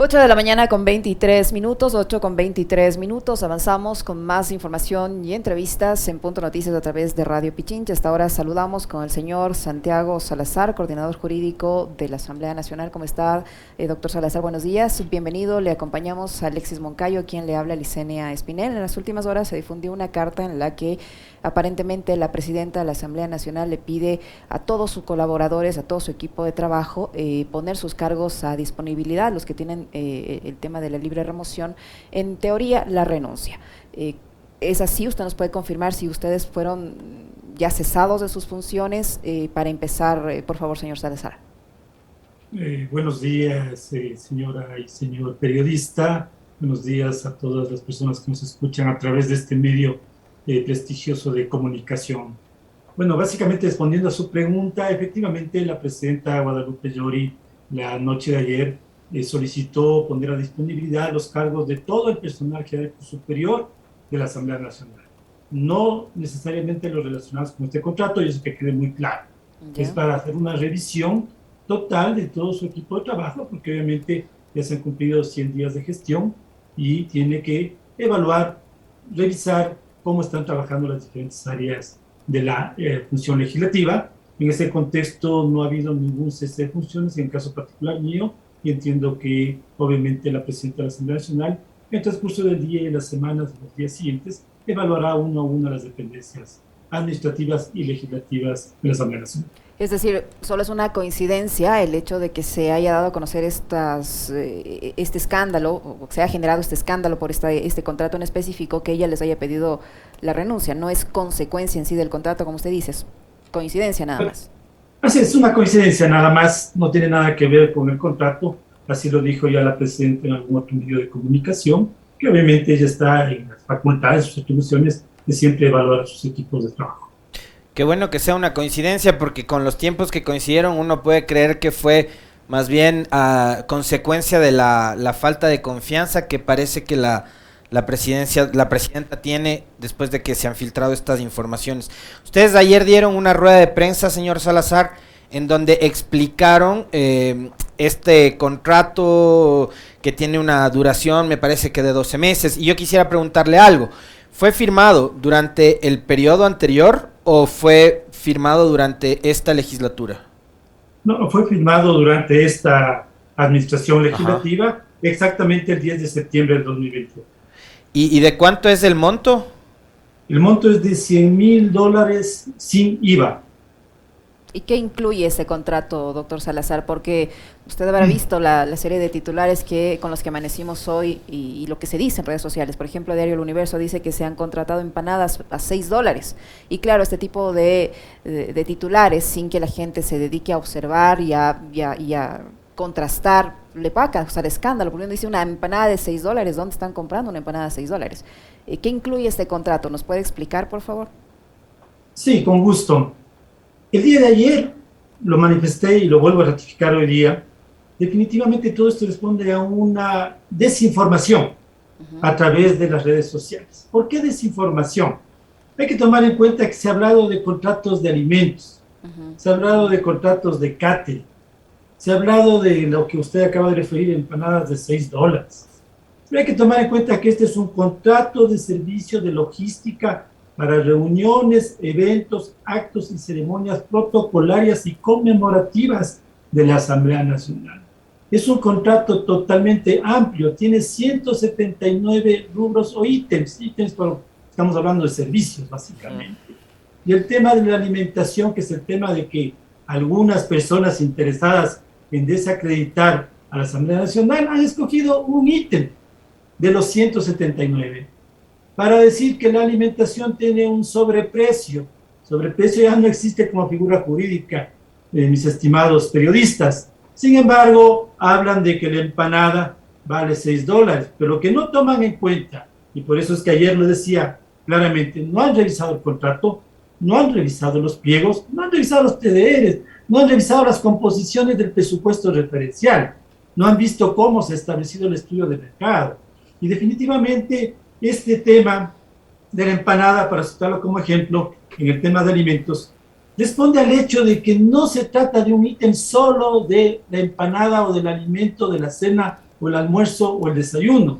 8 de la mañana con 23 minutos, 8 con 23 minutos. Avanzamos con más información y entrevistas en Punto Noticias a través de Radio Pichincha. Hasta ahora saludamos con el señor Santiago Salazar, coordinador jurídico de la Asamblea Nacional. ¿Cómo está, eh, doctor Salazar? Buenos días. Bienvenido. Le acompañamos a Alexis Moncayo, quien le habla a Licenia Espinel. En las últimas horas se difundió una carta en la que Aparentemente la presidenta de la Asamblea Nacional le pide a todos sus colaboradores, a todo su equipo de trabajo, eh, poner sus cargos a disponibilidad, los que tienen eh, el tema de la libre remoción, en teoría la renuncia. Eh, ¿Es así? ¿Usted nos puede confirmar si ustedes fueron ya cesados de sus funciones? para empezar, por favor, señor Salazar. buenos días, señora y señor periodista. Buenos días a todas las personas que nos escuchan a través de este medio eh, prestigioso de comunicación. Bueno, básicamente respondiendo a su pregunta, efectivamente la presidenta Guadalupe Llori la noche de ayer eh, solicitó poner a disponibilidad los cargos de todo el personal jerárquico superior de la Asamblea Nacional. No necesariamente los relacionados con este contrato, y eso que quede muy claro. Es para hacer una revisión total de todo su equipo de trabajo, porque obviamente ya se han cumplido 100 días de gestión y tiene que evaluar, revisar cómo están trabajando las diferentes áreas de la eh, función legislativa. En ese contexto no ha habido ningún cese de funciones, en el caso particular mío, y entiendo que obviamente la presidenta de la Asamblea Nacional, en el transcurso del día y las semanas de los días siguientes, evaluará uno a uno las dependencias administrativas y legislativas de la Asamblea Nacional. Es decir, solo es una coincidencia el hecho de que se haya dado a conocer estas, eh, este escándalo, o que se haya generado este escándalo por esta, este contrato en específico, que ella les haya pedido la renuncia. No es consecuencia en sí del contrato, como usted dice, es coincidencia nada más. Así es, una coincidencia nada más, no tiene nada que ver con el contrato, así lo dijo ya la presidenta en algún otro medio de comunicación, que obviamente ella está en las facultades, sus atribuciones de siempre evaluar sus equipos de trabajo. Qué bueno que sea una coincidencia porque con los tiempos que coincidieron uno puede creer que fue más bien consecuencia de la, falta de confianza que parece que la, la presidencia, la presidenta tiene después de que se han filtrado estas informaciones. Ustedes ayer dieron una rueda de prensa, señor Salazar, en donde explicaron eh, este contrato que tiene una duración, me parece que de 12 meses. Y yo quisiera preguntarle algo. ¿Fue firmado durante el periodo anterior o fue firmado durante esta legislatura? No, fue firmado durante esta administración legislativa, exactamente el 10 de septiembre del 2021. ¿Y, ¿Y, de cuánto es el monto? El monto es de 100 mil dólares sin IVA. ¿Y qué incluye ese contrato, doctor Salazar? Porque usted habrá mm. visto la, serie de titulares que con los que amanecimos hoy y, lo que se dice en redes sociales. Por ejemplo, Diario El Universo dice que se han contratado empanadas a 6 dólares. Y claro, este tipo de, titulares, sin que la gente se dedique a observar y a, y a, contrastar, le va a causar escándalo. Porque uno dice una empanada de 6 dólares, ¿dónde están comprando una empanada de 6 dólares? ¿Qué incluye este contrato? ¿Nos puede explicar, por favor? Sí, con gusto. El día de ayer lo manifesté y lo vuelvo a ratificar hoy día. Definitivamente todo esto responde a una desinformación a través de las redes sociales. ¿Por qué desinformación? Hay que tomar en cuenta que se ha hablado de contratos de alimentos, se ha hablado de contratos de CATE, se ha hablado de lo que usted acaba de referir, empanadas de 6 dólares. Pero hay que tomar en cuenta que este es un contrato de servicio de logística para reuniones, eventos, actos y ceremonias protocolarias y conmemorativas de la Asamblea Nacional. Es un contrato totalmente amplio, tiene 179 rubros o ítems, ítems, estamos hablando de servicios básicamente. Y el tema de la alimentación, que es el tema de que algunas personas interesadas en desacreditar a la Asamblea Nacional han escogido un ítem de los 179 para decir que la alimentación tiene un sobreprecio. Sobreprecio ya no existe como figura jurídica, eh, mis estimados periodistas. Sin embargo, hablan de que la empanada vale 6 dólares, pero lo que no toman en cuenta, y por eso es que ayer lo decía claramente, no han revisado el contrato, no han revisado los pliegos, no han revisado los TDRs, no han revisado las composiciones del presupuesto referencial, no han visto cómo se ha establecido el estudio de mercado. Y definitivamente este tema de la empanada, para citarlo como ejemplo, en el tema de alimentos, responde al hecho de que no se trata de un ítem solo de la empanada o del alimento de la cena o el almuerzo o el desayuno.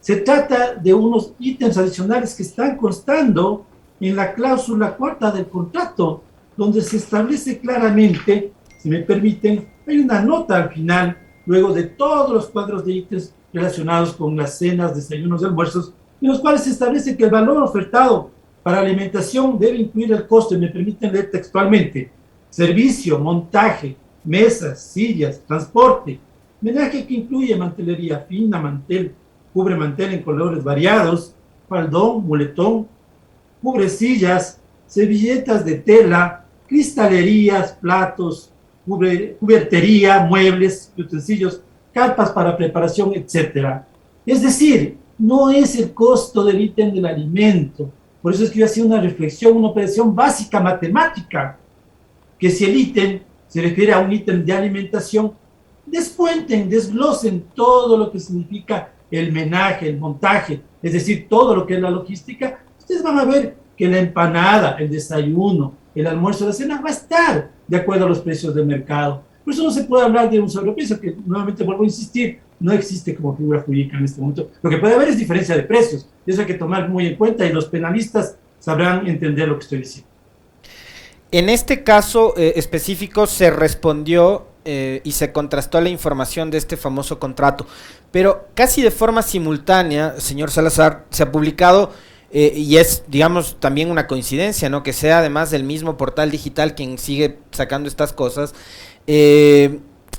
Se trata de unos ítems adicionales que están constando en la cláusula cuarta del contrato, donde se establece claramente, si me permiten, hay una nota al final, luego de todos los cuadros de ítems relacionados con las cenas, desayunos almuerzos, en los cuales se establece que el valor ofertado para alimentación debe incluir el costo, y me permiten leer textualmente, servicio, montaje, mesas, sillas, transporte, menaje que incluye mantelería fina, mantel, cubre mantel en colores variados, faldón, muletón, cubre sillas, servilletas de tela, cristalerías, platos, cubertería, muebles, utensilios, carpas para preparación, etc. Es decir, no es el costo del ítem del alimento. Por eso es que yo hacía una reflexión, una operación básica matemática, que si el ítem se refiere a un ítem de alimentación, descuenten, desglosen todo lo que significa el menaje, el montaje, es decir, todo lo que es la logística, ustedes van a ver que la empanada, el desayuno, el almuerzo, la cena va a estar de acuerdo a los precios del mercado. Por eso no se puede hablar de un sobreprecio, que nuevamente vuelvo a insistir, no existe como figura jurídica en este momento. Lo que puede haber es diferencia de precios, eso hay que tomar muy en cuenta y los penalistas sabrán entender lo que estoy diciendo. En este caso eh, específico se respondió eh, y se contrastó la información de este famoso contrato, pero casi de forma simultánea, señor Salazar, se ha publicado eh, y es, digamos, también una coincidencia, ¿no? Que sea además del mismo portal digital quien sigue sacando estas cosas,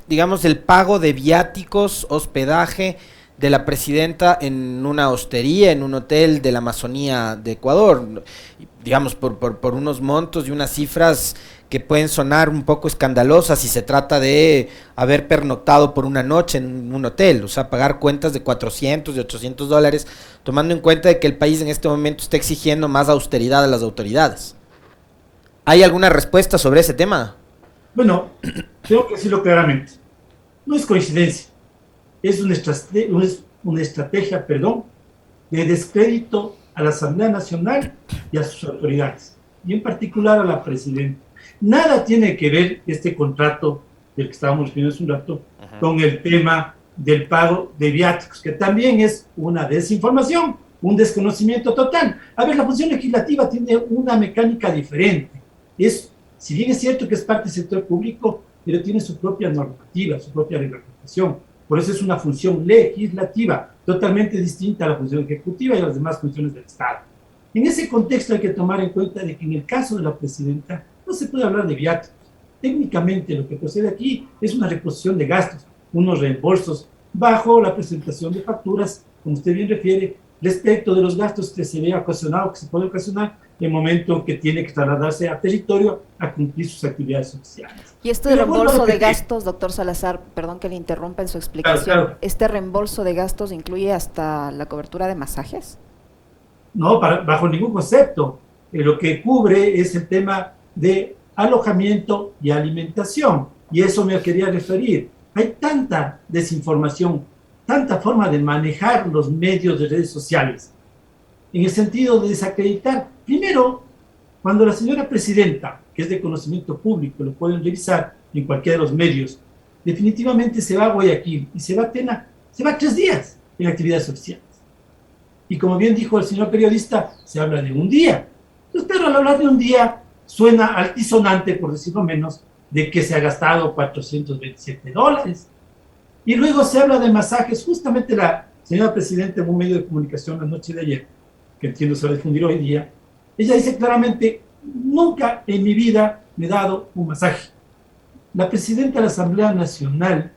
digamos, el pago de viáticos, hospedaje, de la presidenta en una hostería, en un hotel de la Amazonía de Ecuador, digamos, por, por, unos montos y unas cifras que pueden sonar un poco escandalosas si se trata de haber pernoctado por una noche en un hotel, o sea, pagar cuentas de 400, de 800 dólares, tomando en cuenta de que el país en este momento está exigiendo más austeridad a las autoridades. ¿Hay alguna respuesta sobre ese tema? Bueno, tengo que decirlo claramente. No es coincidencia es una, estrategia, una estrategia perdón, de descrédito a la Asamblea Nacional y a sus autoridades, y en particular a la presidenta. Nada tiene que ver este contrato del que estábamos viendo hace un rato con el tema del pago de viáticos, que también es una desinformación, un desconocimiento total. A ver, la función legislativa tiene una mecánica diferente. Es, si bien es cierto que es parte del sector público, pero tiene su propia normativa, su propia reglamentación. Por eso es una función legislativa, totalmente distinta a la función ejecutiva y a las demás funciones del Estado. En ese contexto hay que tomar en cuenta de que en el caso de la presidenta no se puede hablar de viáticos. Técnicamente lo que procede aquí es una reposición de gastos, unos reembolsos bajo la presentación de facturas, como usted bien refiere, respecto de los gastos que se ve ocasionado, que se puede ocasionar el momento que tiene que trasladarse a territorio a cumplir sus actividades sociales. Y este reembolso de gastos, doctor Salazar, perdón que le interrumpa en su explicación, ¿este reembolso de gastos incluye hasta la cobertura de masajes? No, bajo ningún concepto. Eh, lo que cubre es el tema de alojamiento y alimentación. Y eso me quería referir. Hay tanta desinformación, tanta forma de manejar los medios de redes sociales, en el sentido de desacreditar Primero, cuando la señora presidenta, que es de conocimiento público, lo pueden revisar en cualquiera de los medios, definitivamente se va a Guayaquil y se va a Tena, se va tres días en actividades oficiales. Y como bien dijo el señor periodista, se habla de un día. Entonces, pero al hablar de un día, suena altisonante, por decirlo menos, de que se ha gastado 427 dólares. Y luego se habla de masajes. Justamente la señora presidenta en un medio de comunicación la noche de ayer, que entiendo se va a difundir hoy día, ella dice claramente, nunca en mi vida me he dado un masaje. La presidenta de la Asamblea Nacional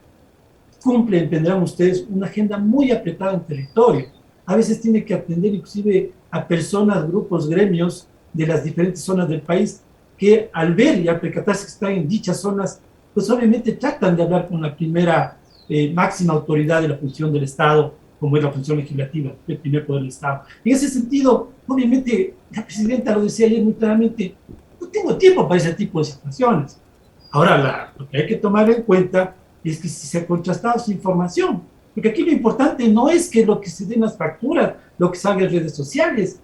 cumple, entenderán ustedes, una agenda muy apretada en territorio. A veces tiene que atender inclusive a personas, grupos, gremios de las diferentes zonas del país que al ver y al percatarse que están en dichas zonas, pues obviamente tratan de hablar con la primera eh, máxima autoridad de la función del Estado como es la función legislativa, el primer poder del Estado. En ese sentido, obviamente, la presidenta lo decía ayer muy claramente, no tengo tiempo para ese tipo de situaciones. Ahora, lo que hay que tomar en cuenta es que si se ha contrastado su información, porque aquí lo importante no es que lo que se den las facturas, lo que salga en redes sociales,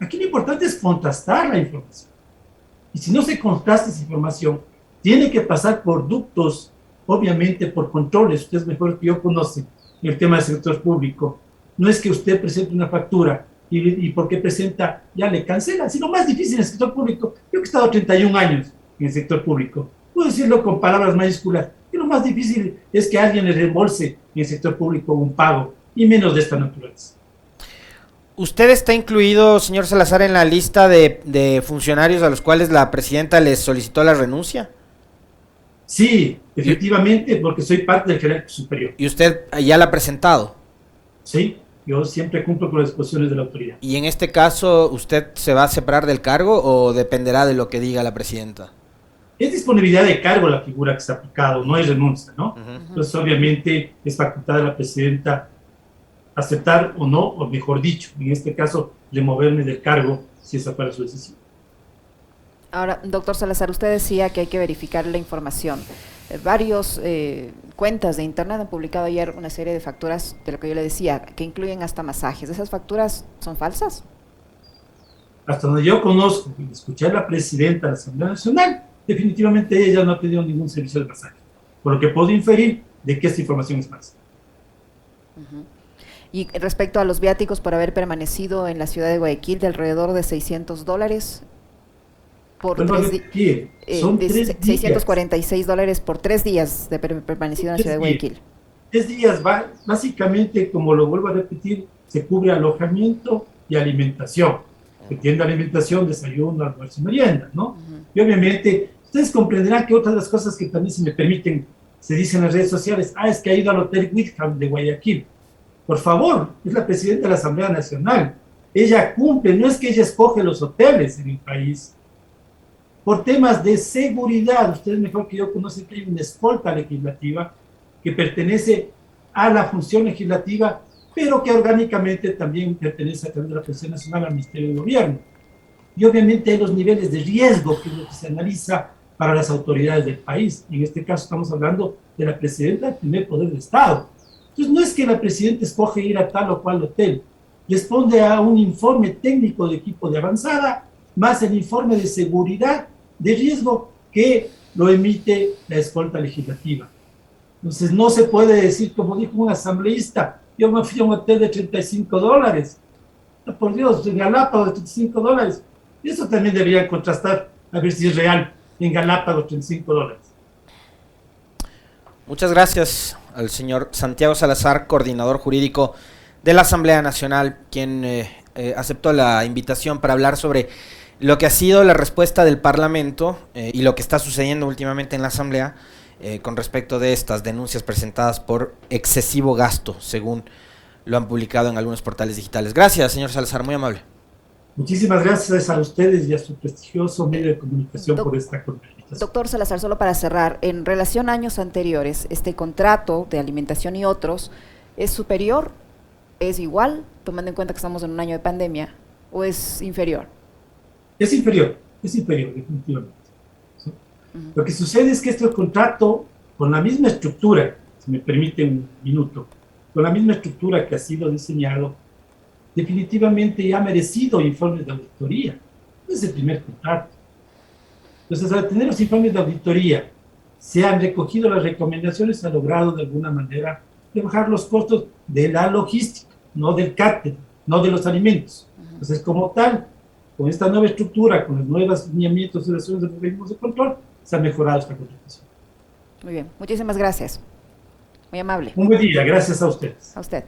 aquí lo importante es contrastar la información. Y si no se contrasta esa información, tiene que pasar por ductos, obviamente por controles, ustedes mejor que yo conocen, en el tema del sector público. No es que usted presente una factura y, y porque presenta ya le cancela, sino más difícil en el sector público. Yo que he estado 31 años en el sector público, puedo decirlo con palabras mayúsculas, que lo más difícil es que alguien le reembolse en el sector público un pago, y menos de esta naturaleza. ¿Usted está incluido, señor Salazar, en la lista de, de, funcionarios a los cuales la presidenta les solicitó la renuncia? Sí, efectivamente, porque soy parte del gerente superior. ¿Y usted ya la ha presentado? Sí, yo siempre cumplo con las disposiciones de la autoridad. ¿Y en este caso usted se va a separar del cargo o dependerá de lo que diga la presidenta? Es disponibilidad de cargo la figura que se ha aplicado, no es renuncia, ¿no? Uh -huh. Entonces, obviamente, es facultad de la presidenta aceptar o no, o mejor dicho, en este caso, removerme del cargo si esa fuera su decisión. Ahora, doctor Salazar, usted decía que hay que verificar la información. Eh, varios eh, cuentas de internet han publicado ayer una serie de facturas de lo que yo le decía, que incluyen hasta masajes. ¿Esas facturas son falsas? Hasta donde yo conozco, escuché a la presidenta de la Asamblea Nacional, definitivamente ella no ha pedido ningún servicio de masaje, por lo que puedo inferir de que esta información es falsa. Uh -huh. Y respecto a los viáticos por haber permanecido en la ciudad de Guayaquil de alrededor de 600 dólares por tres ¿qué? eh, Son de tres 646 dólares por tres días de per permanecido en la ciudad de Guayaquil. Tres días, va, básicamente, como lo vuelvo a repetir, se cubre alojamiento y alimentación. Se tiende alimentación, desayuno, almuerzo y merienda, ¿no? Uh -huh. Y obviamente, ustedes comprenderán que otras de las cosas que también se me permiten, se dicen en las redes sociales, ah, es que ha ido al Hotel Whitham de Guayaquil. Por favor, es la presidenta de la Asamblea Nacional. Ella cumple, no es que ella escoge los hoteles en el país. Por temas de seguridad, ustedes mejor que yo conocen que hay una escolta legislativa que pertenece a la función legislativa, pero que orgánicamente también pertenece a de la Presidencia Nacional al Ministerio de Gobierno. Y obviamente hay los niveles de riesgo que es lo que se analiza para las autoridades del país. En este caso estamos hablando de la presidenta del primer poder del Estado. Entonces no es que la presidenta escoge ir a tal o cual hotel, responde a un informe técnico de equipo de avanzada, más el informe de seguridad de riesgo que lo emite la escolta legislativa. Entonces no se puede decir, como dijo un asambleísta, yo me fui a un hotel de 35 dólares. Por Dios, en Galápagos de 35 dólares. Eso también deberían contrastar a ver si es real en Galápagos 35 dólares. Muchas gracias al señor Santiago Salazar, coordinador jurídico de la Asamblea Nacional, quien eh, eh, aceptó la invitación para hablar sobre lo que ha sido la respuesta del Parlamento eh, y lo que está sucediendo últimamente en la Asamblea eh, con respecto de estas denuncias presentadas por excesivo gasto, según lo han publicado en algunos portales digitales. Gracias, señor Salazar, muy amable. Muchísimas gracias a ustedes y a su prestigioso medio de comunicación por esta conversación. Doctor Salazar, solo para cerrar, en relación a años anteriores, este contrato de alimentación y otros, ¿es superior? ¿Es igual, tomando en cuenta que estamos en un año de pandemia? ¿O es inferior? Es inferior, es inferior, definitivamente. ¿sí? Uh -huh. Lo que sucede es que este contrato, con la misma estructura, si me permite un minuto, con la misma estructura que ha sido diseñado, definitivamente ya ha merecido informes de auditoría. Es el primer contrato. Entonces, al tener los informes de auditoría, se han recogido las recomendaciones, se ha logrado de alguna manera rebajar los costos de la logística, no del cártel, no de los alimentos. Entonces, como tal, con esta nueva estructura, con los nuevos lineamientos y las de mecanismos de control, se ha mejorado esta contratación. Muy bien, muchísimas gracias. Muy amable. Un buen día, gracias a ustedes. A usted.